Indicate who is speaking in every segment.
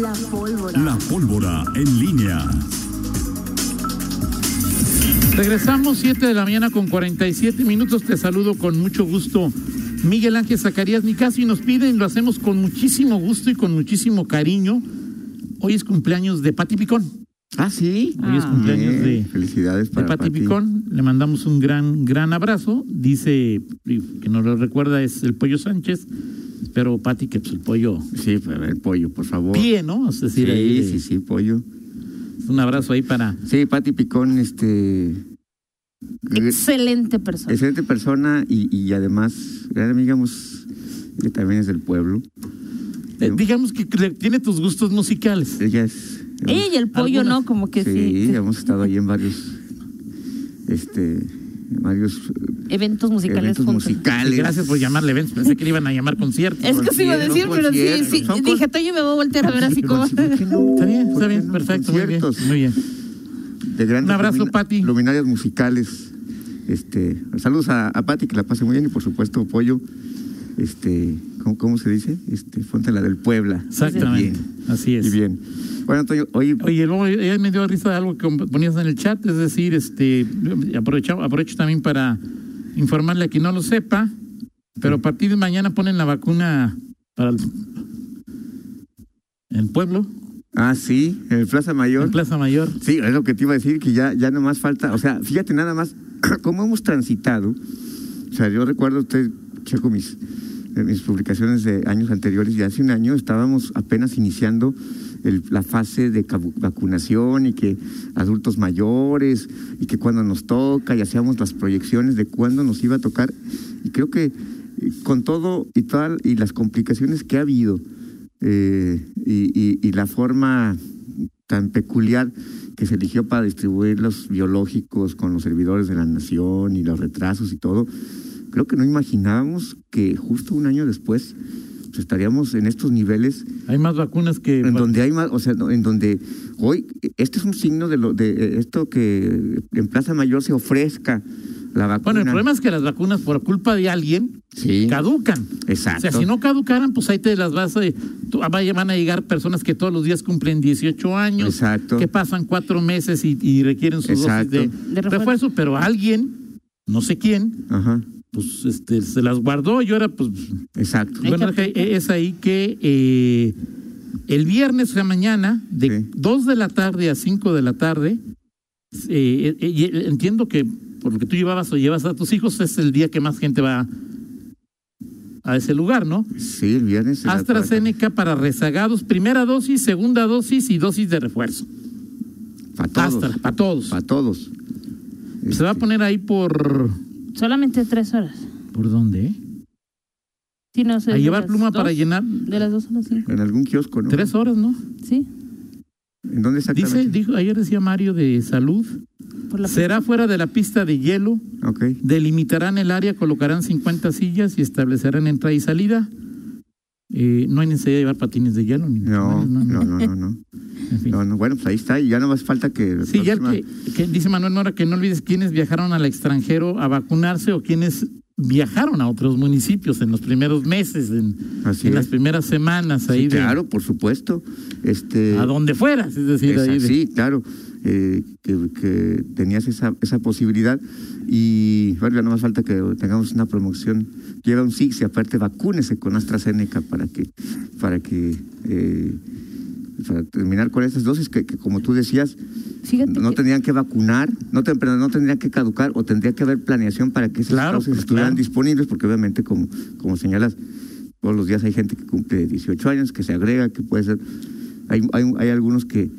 Speaker 1: La pólvora.
Speaker 2: La pólvora en línea.
Speaker 3: Regresamos 7 de la mañana con 47 minutos. Te saludo con mucho gusto. Miguel Ángel Zacarías Nicasio y nos piden, lo hacemos con muchísimo gusto y con muchísimo cariño. Hoy es cumpleaños de Pati Picón.
Speaker 4: Ah, sí.
Speaker 3: Hoy es cumpleaños
Speaker 4: Bien,
Speaker 3: de,
Speaker 4: Felicidades
Speaker 3: de
Speaker 4: para
Speaker 3: Pati
Speaker 4: Pati.
Speaker 3: Picón. Le mandamos un gran, gran abrazo. Dice que nos lo recuerda es el Pollo Sánchez. Pero Pati, que pues el pollo
Speaker 4: Sí, para el pollo, por favor.
Speaker 3: pie, ¿no? Es decir,
Speaker 4: Sí,
Speaker 3: ahí,
Speaker 4: sí, sí, pollo.
Speaker 3: un abrazo ahí para
Speaker 4: Sí, Pati Picón, este.
Speaker 5: Excelente persona.
Speaker 4: Excelente persona y, y además, gran amiga, que también es del pueblo.
Speaker 3: Eh, digamos que tiene tus gustos musicales.
Speaker 4: Ella es.
Speaker 5: Ella y el pollo,
Speaker 3: algunas-
Speaker 5: ¿no? Como que sí.
Speaker 4: sí, hemos estado ahí en varios. Este. Varios eh,
Speaker 5: Eventos musicales
Speaker 4: eventos
Speaker 5: juntos.
Speaker 4: musicales.
Speaker 3: Gracias por llamarle eventos. Pensé que le iban a llamar conciertos.
Speaker 5: Es que sí iba a decir, pero sí, sí. Dije, Toño me voy a voltear a ver así como.
Speaker 3: Está bien,
Speaker 4: ¿Por
Speaker 3: está bien,
Speaker 4: no?
Speaker 3: perfecto, muy bien, muy bien.
Speaker 4: de grandes
Speaker 3: Un abrazo,
Speaker 4: lumina-
Speaker 3: Pati.
Speaker 4: Luminarias musicales. Este, saludos a, a Pati, que la pase muy bien, y por supuesto, Pollo. Este, ¿cómo, cómo se dice? Este, fonte la del Puebla.
Speaker 3: Exactamente,
Speaker 4: Bien.
Speaker 3: así es.
Speaker 4: Y bien. Bueno, Antonio, hoy
Speaker 3: Oye, luego ella me dio risa de algo que ponías en el chat, es decir, este, aprovecho, aprovecho también para informarle a quien no lo sepa, pero a partir de mañana ponen la vacuna para el, el pueblo,
Speaker 4: Ah, sí, en el Plaza Mayor.
Speaker 3: en Plaza Mayor.
Speaker 4: Sí, es lo que te iba a decir, que ya, ya no más falta, o sea, fíjate nada más cómo hemos transitado. O sea, yo recuerdo, usted, checo mis, mis publicaciones de años anteriores, y hace un año estábamos apenas iniciando el- la fase de vacunación y que adultos mayores, y que cuando nos toca, y hacíamos las proyecciones de cuándo nos iba a tocar. Y creo que eh, con todo y tal, y las complicaciones que ha habido, eh, y, la forma tan peculiar que se eligió para distribuir los biológicos con los servidores de la nación y los retrasos y todo, creo que no imaginábamos que justo un año después estaríamos en estos niveles
Speaker 3: Hay más vacunas que...
Speaker 4: en donde hay más, o sea, en donde hoy este es un signo de lo de eh, esto que en Plaza Mayor se ofrezca la vacuna.
Speaker 3: Bueno, el problema es que las vacunas por culpa de alguien
Speaker 4: sí,
Speaker 3: caducan.
Speaker 4: exacto.
Speaker 3: O sea, si no caducaran, pues ahí te las vas a... tú- vaya, van a llegar personas que todos los días cumplen 18 años,
Speaker 4: Exacto.
Speaker 3: que pasan cuatro meses y, y requieren sus dosis de,
Speaker 5: De refuerzo.
Speaker 3: refuerzo, pero alguien, no sé quién,
Speaker 4: Ajá,
Speaker 3: pues este, se las guardó y ahora pues...
Speaker 4: exacto.
Speaker 3: Bueno, es ahí que eh, el viernes, o sea, mañana, de
Speaker 4: Sí.
Speaker 3: 2 de la tarde a 5 de la tarde, eh, eh, entiendo que por lo que tú llevabas o llevas a tus hijos es el día que más gente va a ese lugar, ¿no?
Speaker 4: Sí, el viernes.
Speaker 3: AstraZeneca para rezagados, primera dosis, segunda dosis y dosis de refuerzo.
Speaker 4: Para, para todos.
Speaker 3: Astra, para todos.
Speaker 4: Para todos.
Speaker 3: Se va a
Speaker 4: Este,
Speaker 3: poner ahí por...
Speaker 5: Solamente tres horas.
Speaker 3: ¿Por dónde?
Speaker 5: Sí, no sé.
Speaker 3: A llevar pluma para llenar
Speaker 5: De las dos a las cinco.
Speaker 4: En algún kiosco, ¿no?
Speaker 3: tres horas, ¿no?
Speaker 5: Sí.
Speaker 4: ¿En dónde exactamente?
Speaker 3: Dice, dijo, ayer decía Mario de salud,
Speaker 5: Por la
Speaker 3: será fuera de la pista de hielo,
Speaker 4: Ok.
Speaker 3: delimitarán el área, colocarán 50 sillas y establecerán entrada y salida. Eh, no hay necesidad de llevar patines de hielo ni
Speaker 4: No, no, no, no, no.
Speaker 3: En fin.
Speaker 4: No, no, bueno, pues ahí está, y ya no más falta que.
Speaker 3: Sí, ya que, que dice Manuel Nora que no olvides quiénes viajaron al extranjero a vacunarse o quienes viajaron a otros municipios en los primeros meses, en, en las primeras semanas ahí
Speaker 4: Sí,
Speaker 3: de
Speaker 4: claro, por supuesto. Este,
Speaker 3: a donde fueras, es decir,
Speaker 4: esa-
Speaker 3: ahí de-
Speaker 4: sí, claro, eh, que, que tenías esa, esa posibilidad. Y bueno, ya no más falta que tengamos una promoción. Lleva un SIX y aparte vacúnese con AstraZeneca para que, para que eh, para terminar con estas dosis que, que como tú decías,
Speaker 5: Fíjate
Speaker 4: no
Speaker 5: que-
Speaker 4: tendrían que vacunar, no, te- no tendrían que caducar o tendría que haber planeación para que esas
Speaker 3: Claro,
Speaker 4: dosis
Speaker 3: pues,
Speaker 4: estuvieran
Speaker 3: claro.
Speaker 4: disponibles, porque obviamente, como, como señalas, todos los días hay gente que cumple 18 años, que se agrega, que puede ser. Hay, hay, hay algunos que.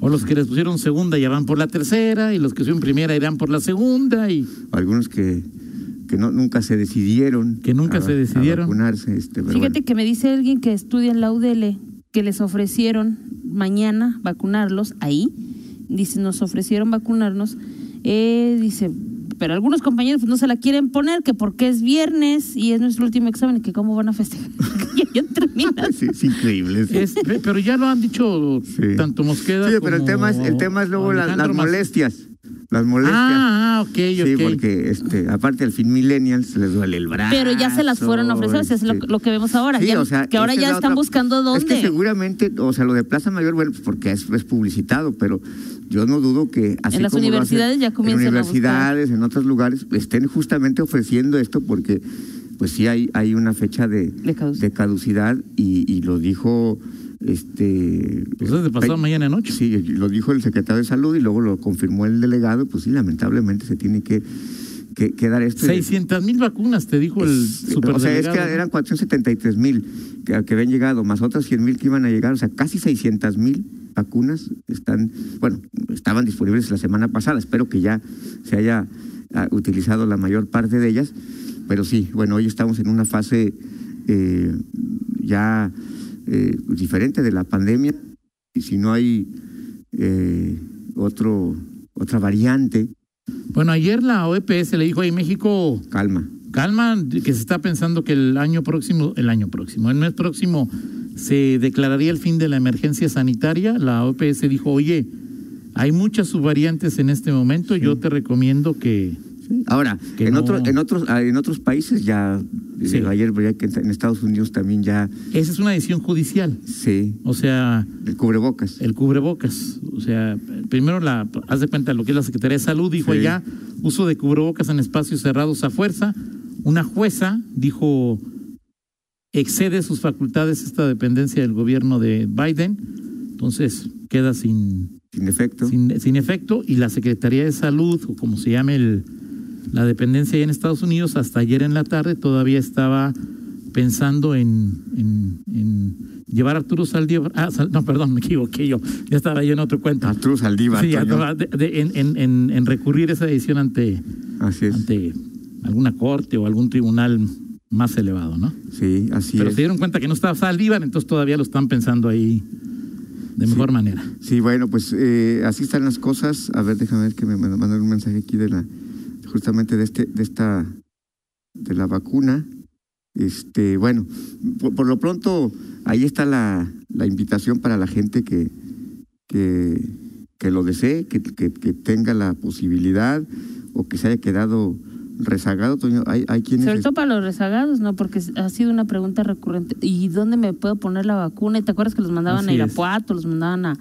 Speaker 3: o los que les pusieron segunda ya van por la tercera y los que pusieron primera irán por la segunda y
Speaker 4: algunos que, que no, nunca se decidieron.
Speaker 3: Que nunca
Speaker 4: a-
Speaker 3: se decidieron.
Speaker 4: A vacunarse. Este,
Speaker 5: Fíjate
Speaker 4: bueno.
Speaker 5: que me dice alguien que estudia en la UDL que les ofrecieron mañana vacunarlos ahí. Dice, nos ofrecieron vacunarnos. Eh, dice, pero algunos compañeros pues, no se la quieren poner, que porque es viernes y es nuestro último examen, que cómo van a festejar. Ya terminan.
Speaker 4: Sí, es increíble. sí.
Speaker 3: Es- pero ya lo han dicho
Speaker 4: Sí.
Speaker 3: tanto Mosqueda
Speaker 4: Sí, pero el tema es, el tema es luego la- las molestias. Las molestias.
Speaker 3: Ah, ah, ok,
Speaker 4: Sí,
Speaker 3: ok.
Speaker 4: porque este, aparte al fin millennials les duele el brazo.
Speaker 5: Pero ya se las fueron a ofrecer, es lo, lo que vemos ahora.
Speaker 4: Sí,
Speaker 5: ya-
Speaker 4: o sea,
Speaker 5: que ahora
Speaker 4: es
Speaker 5: ya están
Speaker 4: otra-
Speaker 5: buscando dónde.
Speaker 4: Es que seguramente, o sea, lo de Plaza Mayor, bueno, pues porque es, es publicitado, pero yo no dudo que así
Speaker 5: En las
Speaker 4: como lo hacen
Speaker 5: universidades ya comienzan
Speaker 4: En universidades, en otros lugares, estén justamente ofreciendo esto porque, pues sí hay, hay una fecha de,
Speaker 5: De caducidad.
Speaker 4: de caducidad y, y lo dijo, este...
Speaker 3: Pues es de pasado mañana noche.
Speaker 4: Sí, lo dijo el secretario de Salud y luego lo confirmó el delegado, pues sí, lamentablemente se tiene que, que, que dar esto.
Speaker 3: 600 mil vacunas, te dijo el superdelegado.
Speaker 4: o sea, es que eran 473 mil que, que habían llegado, más otras 100 mil que iban a llegar, o sea, casi 600 mil vacunas están, bueno, estaban disponibles la semana pasada, espero que ya se haya ah, utilizado la mayor parte de ellas, pero sí, bueno, hoy estamos en una fase eh, ya eh, diferente de la pandemia, y si no hay eh, otro, otra variante,
Speaker 3: Bueno, ayer la OEPS le dijo, ahí México,
Speaker 4: calma.
Speaker 3: calma, que se está pensando que el año próximo, el año próximo, el mes próximo se declararía el fin de la emergencia sanitaria. La OPS dijo, oye, hay muchas subvariantes en este momento, yo te recomiendo que...
Speaker 4: Ahora,
Speaker 3: Que
Speaker 4: en,
Speaker 3: no-
Speaker 4: otro- en, otros, en otros países ya,
Speaker 3: Sí.
Speaker 4: ayer veía que en Estados Unidos también ya
Speaker 3: Esa es una decisión judicial,
Speaker 4: se
Speaker 3: o sea,
Speaker 4: el cubrebocas.
Speaker 3: el cubrebocas. O sea, primero la, haz de cuenta lo que es la Secretaría de Salud, dijo
Speaker 4: Sí.
Speaker 3: ya, uso de cubrebocas en espacios cerrados a fuerza. Una jueza dijo, excede sus facultades esta dependencia del gobierno de Biden, entonces queda sin,
Speaker 4: sin efecto.
Speaker 3: sin, sin efecto y la Secretaría de Salud, o como se llame el, la dependencia en Estados Unidos, hasta ayer en la tarde todavía estaba pensando en, en, en llevar a Arturo Saldívar, ah, Sal- no, perdón, me equivoqué yo, ya estaba yo en otro cuento.
Speaker 4: Arturo Saldívar.
Speaker 3: Sí, estaba de- de- en, en, en, en recurrir esa decisión ante,
Speaker 4: Así es.
Speaker 3: ante alguna corte o algún tribunal más elevado, ¿no?
Speaker 4: Sí, así
Speaker 3: Pero
Speaker 4: es.
Speaker 3: se dieron cuenta que no estaba Saldívar, entonces todavía lo están pensando ahí de mejor manera.
Speaker 4: Sí, bueno, pues eh, así están las cosas. A ver, déjame ver que me mand- mandaron un mensaje aquí de la, justamente de este, de esta, de la vacuna. Este, bueno, por, por lo pronto ahí está la, la invitación para la gente que, que, que lo desee, que, que, que tenga la posibilidad o que se haya quedado rezagado. Toño, hay, hay quienes
Speaker 5: Sobre todo para los rezagados, ¿no? Porque ha sido una pregunta recurrente. ¿Y dónde me puedo poner la vacuna? ¿Y te acuerdas que los mandaban
Speaker 3: Así
Speaker 5: a
Speaker 3: es.
Speaker 5: Irapuato, los mandaban a,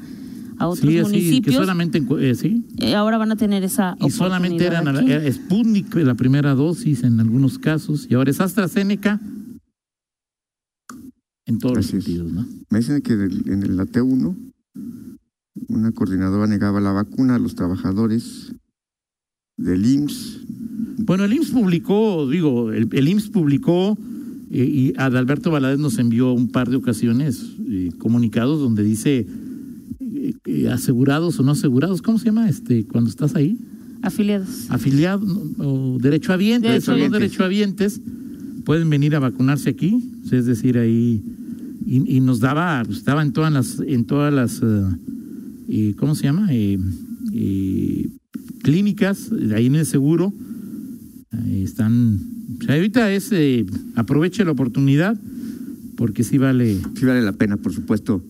Speaker 5: a otros
Speaker 3: Sí, que
Speaker 5: municipios?
Speaker 3: solamente, en cu- eh, sí,
Speaker 5: Eh, ahora van a tener esa
Speaker 3: Y solamente
Speaker 5: oportunidad
Speaker 3: eran
Speaker 5: aquí.
Speaker 3: era Sputnik la primera dosis en algunos casos, y ahora es AstraZeneca en todos los
Speaker 4: Así
Speaker 3: sentidos, ¿no?
Speaker 4: Me dicen que en el AT1 una coordinadora negaba la vacuna a los trabajadores del IMSS.
Speaker 3: Bueno, el IMSS publicó, digo, el, el IMSS publicó eh, y Adalberto Valadez nos envió un par de ocasiones eh, comunicados donde dice eh, asegurados o no asegurados, ¿cómo se llama? Este, cuando estás ahí,
Speaker 5: Afiliados.
Speaker 3: afiliados o derechohabientes,
Speaker 5: Derechohabientes.
Speaker 3: son los derechohabientes, pueden venir a vacunarse aquí, es decir, ahí y, y nos daba, pues, estaba en todas las, en todas las, eh, eh, ¿cómo se llama? Eh, eh, clínicas, ahí en el seguro, están, o sea, ahorita es, eh, aproveche la oportunidad, porque sí vale,
Speaker 4: Sí vale la pena, por supuesto,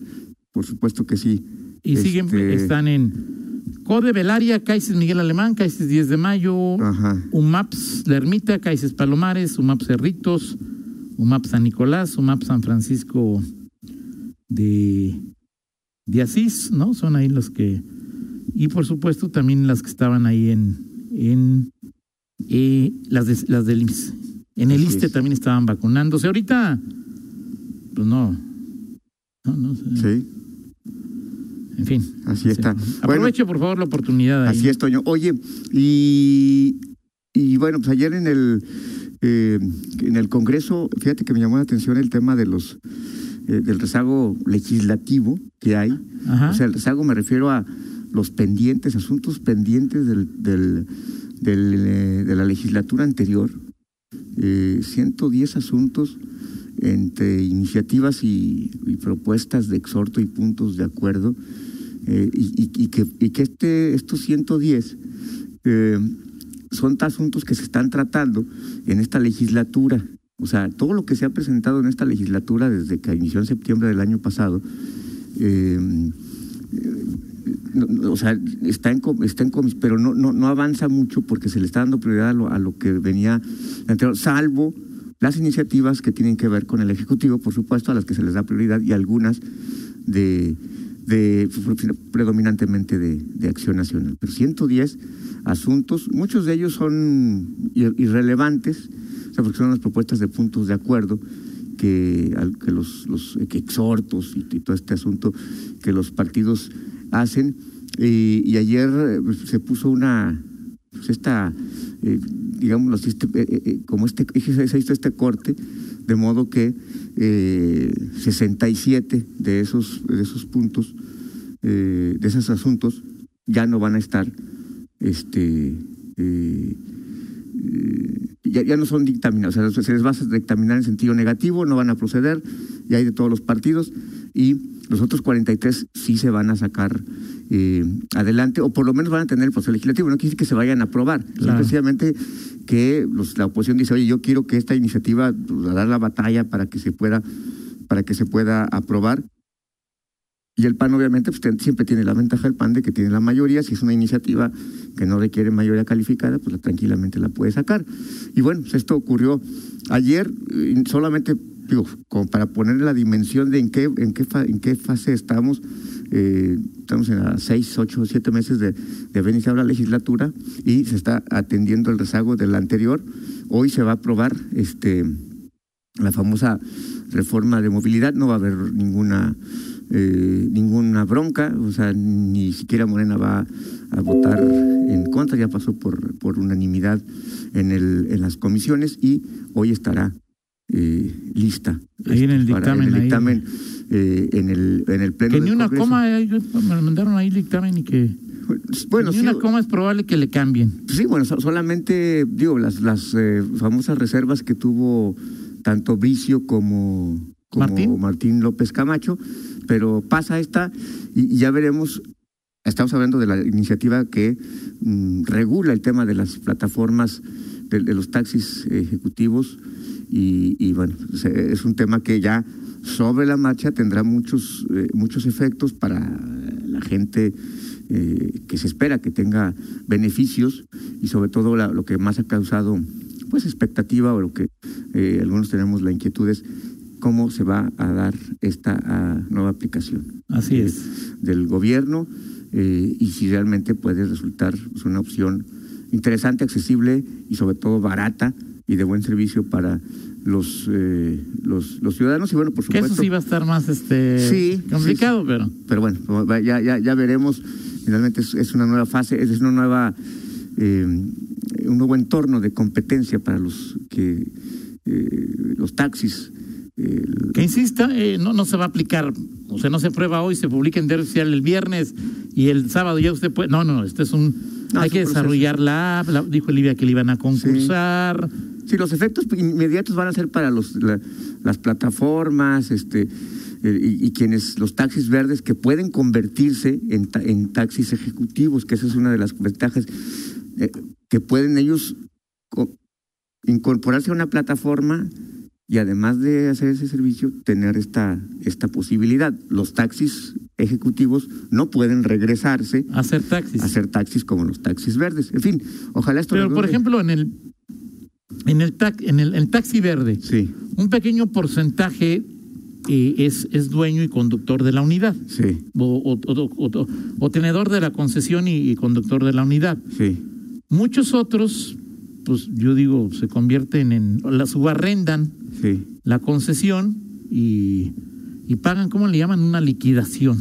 Speaker 4: por supuesto que sí.
Speaker 3: Y siguen,
Speaker 4: Este,
Speaker 3: están en Code Belaria, Caices Miguel Alemán, Caices 10 de Mayo,
Speaker 4: Ajá.
Speaker 3: UMAPS La Ermita, Caices Palomares, UMAPS Cerritos, UMAPS San Nicolás, UMAPS San Francisco de, de Asís, ¿no? Son ahí los que... Y por supuesto también las que estaban ahí en... en eh, las, de, las del IMSS. En el ISTE
Speaker 4: es.
Speaker 3: también estaban vacunándose. Ahorita, pues no. No, no sé.
Speaker 4: Sí,
Speaker 3: En fin.
Speaker 4: Así está.
Speaker 3: Aproveche por favor la oportunidad. ahí.
Speaker 4: así es, Toño. Oye, y, y bueno, pues ayer en el, eh, en el Congreso, fíjate que me llamó la atención el tema de los eh, del rezago legislativo que hay.
Speaker 3: Ajá.
Speaker 4: O sea, el rezago me refiero a los pendientes, asuntos pendientes del, del, del, eh, de la legislatura anterior. Eh, 110 asuntos entre iniciativas y, y propuestas de exhorto y puntos de acuerdo. Eh, y, y- y que, y que este, estos 110 eh, son asuntos que se están tratando en esta legislatura. O sea, todo lo que se ha presentado en esta legislatura desde que inició en septiembre del año pasado, eh, o sea, está en, está en comis, pero no, no, no avanza mucho porque se le está dando prioridad a lo, a lo que venía anterior, salvo las iniciativas que tienen que ver con el Ejecutivo, por supuesto, a las que se les da prioridad y algunas de, de predominantemente de, de acción nacional. Pero 110 asuntos, muchos de ellos son ir- irrelevantes, o sea, porque son las propuestas de puntos de acuerdo que, que los, que exhortos y, todo este asunto que los partidos hacen. Eh, y ayer pues, se puso una, pues esta, eh, digámoslo así, este, eh, eh, como este, se hizo este corte, de modo que eh, 67 de esos, de esos puntos, eh, de esos asuntos, ya no van a estar, este, eh, ya, ya no son dictaminados, o sea, se les va a dictaminar en sentido negativo, no van a proceder, y hay de todos los partidos, y los otros 43 sí se van a sacar eh, adelante, o por lo menos van a tener el proceso legislativo, no quiere decir que se vayan a aprobar,
Speaker 3: Claro.
Speaker 4: precisamente que los- la oposición dice, oye, yo quiero que esta iniciativa, pues, a dar la batalla para que se pueda, para que se pueda aprobar, y el PAN, obviamente, pues, siempre tiene la ventaja del PAN de que tiene la mayoría. Si es una iniciativa que no requiere mayoría calificada, pues tranquilamente la puede sacar. Y bueno, pues, esto ocurrió ayer, solamente, digo, como para poner la dimensión de en qué, en qué, en qué fase estamos. Eh, estamos en a seis, ocho, siete meses de, de haber iniciado la legislatura y se está atendiendo el rezago del anterior. Hoy se va a aprobar este la famosa reforma de movilidad, no va a haber ninguna eh, ninguna bronca, o sea, ni siquiera Morena va a votar en contra, ya pasó por, por unanimidad en, el, en las comisiones y hoy estará eh, lista.
Speaker 3: Ahí en el dictamen,
Speaker 4: En el
Speaker 3: ahí.
Speaker 4: Eh, en, el, en el pleno
Speaker 3: Que
Speaker 4: del
Speaker 3: ni una
Speaker 4: Congreso.
Speaker 3: coma, eh, me mandaron ahí el dictamen y que
Speaker 4: Bueno,
Speaker 3: ni
Speaker 4: sí,
Speaker 3: una coma es probable que le cambien.
Speaker 4: Sí, bueno, so- solamente, digo, las, las eh, famosas reservas que tuvo tanto Bricio como, como
Speaker 3: Martín.
Speaker 4: Martín. López Camacho, pero pasa esta y, y ya veremos, estamos hablando de la iniciativa que mm, regula el tema de las plataformas de, de los taxis ejecutivos y, y bueno, se- es un tema que ya sobre la marcha tendrá muchos, eh, muchos efectos para la gente eh, que se espera que tenga beneficios y sobre todo la- lo que más ha causado pues expectativa o lo que eh, algunos tenemos la inquietud es cómo se va a dar esta ah, nueva aplicación
Speaker 3: Así es.
Speaker 4: del gobierno y si realmente puede resultar pues, una opción interesante, accesible y sobre todo barata y de buen servicio para los eh, los, los ciudadanos y bueno por
Speaker 3: Que
Speaker 4: supuesto
Speaker 3: eso sí va a estar más este
Speaker 4: Sí,
Speaker 3: complicado,
Speaker 4: sí,
Speaker 3: pero
Speaker 4: pero bueno, ya, ya, ya veremos. Finalmente es, es una nueva fase, es una nueva, eh, un nuevo entorno de competencia para los que eh, los taxis.
Speaker 3: que insista, eh, no, no se va a aplicar, o sea, no se prueba hoy, se publica en diario oficial el viernes y el sábado ya usted puede. No, no, este es un.
Speaker 4: No,
Speaker 3: hay que
Speaker 4: proceso.
Speaker 3: desarrollar la app, la- dijo Olivia que le iban a concursar.
Speaker 4: Sí, los efectos inmediatos van a ser para los, la- las plataformas, este, eh, y, y quienes, los taxis verdes que pueden convertirse en, ta- en taxis ejecutivos, que esa es una de las ventajas, eh, que pueden ellos co- incorporarse a una plataforma y además de hacer ese servicio, tener esta, esta posibilidad. Los taxis ejecutivos no pueden regresarse
Speaker 3: hacer taxis.
Speaker 4: a hacer taxis como los taxis verdes. En fin, ojalá esto...
Speaker 3: Pero, por ejemplo, en el en el, tac- en el, el taxi verde,
Speaker 4: Sí,
Speaker 3: un pequeño porcentaje eh, es, es dueño y conductor de la unidad,
Speaker 4: sí,
Speaker 3: o, o- o- o- o tenedor de la concesión y, y conductor de la unidad.
Speaker 4: sí.
Speaker 3: Muchos otros, pues yo digo, se convierten en, la subarrendan
Speaker 4: Sí,
Speaker 3: la concesión y, y pagan, ¿cómo le llaman? Una liquidación.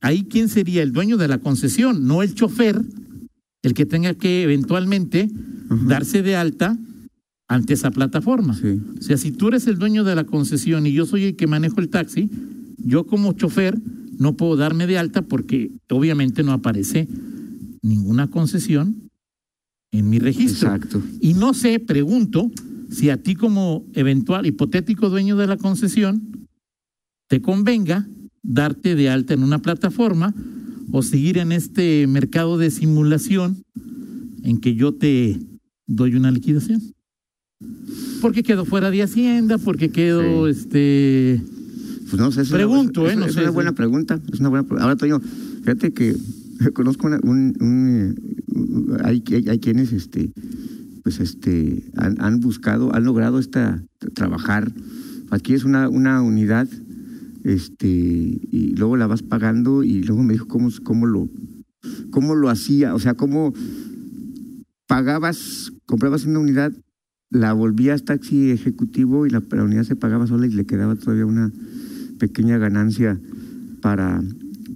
Speaker 3: Ahí, ¿quién sería el dueño de la concesión? No el chofer, el que tenga que eventualmente
Speaker 4: Ajá.
Speaker 3: darse de alta ante esa plataforma.
Speaker 4: Sí,
Speaker 3: O sea, si tú eres el dueño de la concesión y yo soy el que manejo el taxi, yo como chofer no puedo darme de alta porque obviamente no aparece ninguna concesión en mi registro.
Speaker 4: exacto.
Speaker 3: Y no sé, pregunto, si a ti como eventual hipotético dueño de la concesión te convenga darte de alta en una plataforma o seguir en este mercado de simulación en que yo te doy una liquidación. Porque quedo fuera de Hacienda, porque quedo
Speaker 4: Sí.
Speaker 3: este
Speaker 4: Pues no sé. Es
Speaker 3: Pregunto,
Speaker 4: una,
Speaker 3: ¿eh?
Speaker 4: Es,
Speaker 3: No
Speaker 4: es
Speaker 3: sé,
Speaker 4: una
Speaker 3: sí.
Speaker 4: buena pregunta. Es una buena Ahora, Toño, fíjate que conozco una- un. un, hay, hay, hay quienes, este, pues, este, han, buscado, han logrado esta trabajar. Aquí es una, una unidad, este, y luego la vas pagando y luego me dijo cómo, cómo lo, cómo lo hacía, o sea, cómo pagabas, comprabas una unidad, la volvías taxi ejecutivo y la, unidad se pagaba sola y le quedaba todavía una pequeña ganancia para,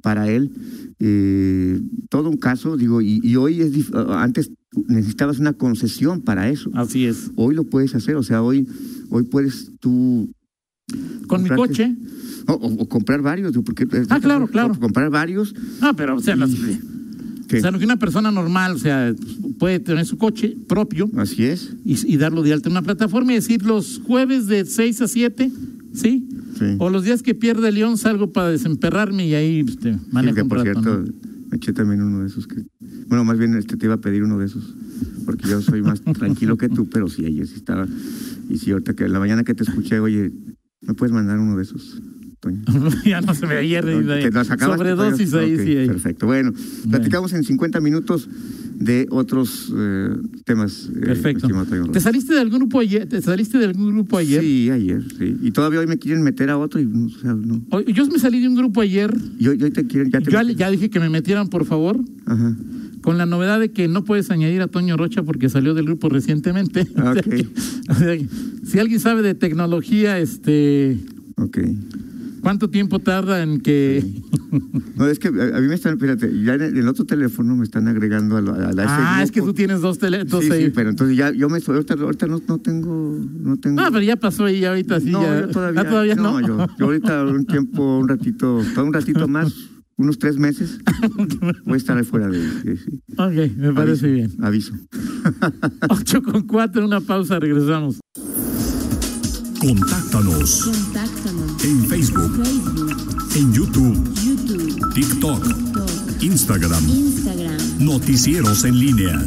Speaker 4: para él. Eh, todo un caso, digo, y, y hoy es, antes necesitabas una concesión para eso.
Speaker 3: Así es.
Speaker 4: Hoy lo puedes hacer, o sea, hoy, hoy puedes tú
Speaker 3: Con mi coche.
Speaker 4: o, o- o comprar varios, porque
Speaker 3: Ah, claro, claro.
Speaker 4: comprar varios,
Speaker 3: No, pero, o sea, las-
Speaker 4: que-
Speaker 3: o sea, que una persona normal, o sea, puede tener su coche propio
Speaker 4: así es,
Speaker 3: y, y darlo de alta en una plataforma y decir los jueves de 6 a 7, ¿sí?
Speaker 4: sí.
Speaker 3: O los días que pierde León salgo para desemperrarme y ahí este,
Speaker 4: Sí,
Speaker 3: manejo
Speaker 4: que
Speaker 3: un
Speaker 4: por
Speaker 3: rato,
Speaker 4: cierto,
Speaker 3: ¿no?
Speaker 4: eché también uno de esos que. Bueno, más bien este te iba a pedir uno de esos, porque yo soy más tranquilo que tú, pero sí, ayer sí estaba. Y sí, ahorita que la mañana que te escuché, oye, ¿me puedes mandar uno de esos, Toño?
Speaker 3: ya no se me ayer
Speaker 4: ¿Te las acabaste,
Speaker 3: sobredosis
Speaker 4: Toño?
Speaker 3: ahí, sí. Ahí.
Speaker 4: Perfecto. Bueno, platicamos en 50 minutos de otros eh, temas. eh,
Speaker 3: Perfecto. ¿Te saliste de algún grupo ayer? ¿Te saliste de algún grupo ayer?
Speaker 4: Sí, ayer, sí. Y todavía hoy me quieren meter a otro y no, o sea, no.
Speaker 3: Hoy- Yo me salí de un grupo ayer.
Speaker 4: Y hoy, hoy te quieren, ya te
Speaker 3: Yo ya dije que me metieran, por favor,
Speaker 4: Ajá.
Speaker 3: Con la novedad de que no puedes añadir a Toño Rocha porque salió del grupo recientemente. O sea
Speaker 4: Ok.
Speaker 3: que- o sea que, si alguien sabe de tecnología, este,
Speaker 4: Ok.
Speaker 3: ¿cuánto tiempo tarda en que...
Speaker 4: No, es que a, mí me están, fíjate, ya en el, otro teléfono me están agregando a, la- a la-
Speaker 3: ah, es que tú tienes dos teléfonos
Speaker 4: Sí,
Speaker 3: ahí.
Speaker 4: sí, pero entonces ya yo me estoy, ahorita, ahorita no, no tengo, no tengo.
Speaker 3: No, pero ya pasó ahí, ahorita sí.
Speaker 4: No,
Speaker 3: ya,
Speaker 4: yo todavía,
Speaker 3: Ah, todavía no.
Speaker 4: yo, yo ahorita un tiempo, un ratito, todo un ratito más, unos tres meses, voy a estar ahí fuera de,
Speaker 3: ok, me parece
Speaker 4: Aviso,
Speaker 3: bien.
Speaker 4: Aviso.
Speaker 3: 8 con 4, una pausa, regresamos.
Speaker 2: Contáctanos
Speaker 1: Contáctanos.
Speaker 2: en Facebook,
Speaker 1: Facebook,
Speaker 2: en YouTube,
Speaker 1: YouTube,
Speaker 2: TikTok,
Speaker 1: TikTok,
Speaker 2: Instagram.
Speaker 1: Instagram.
Speaker 2: Noticieros en línea.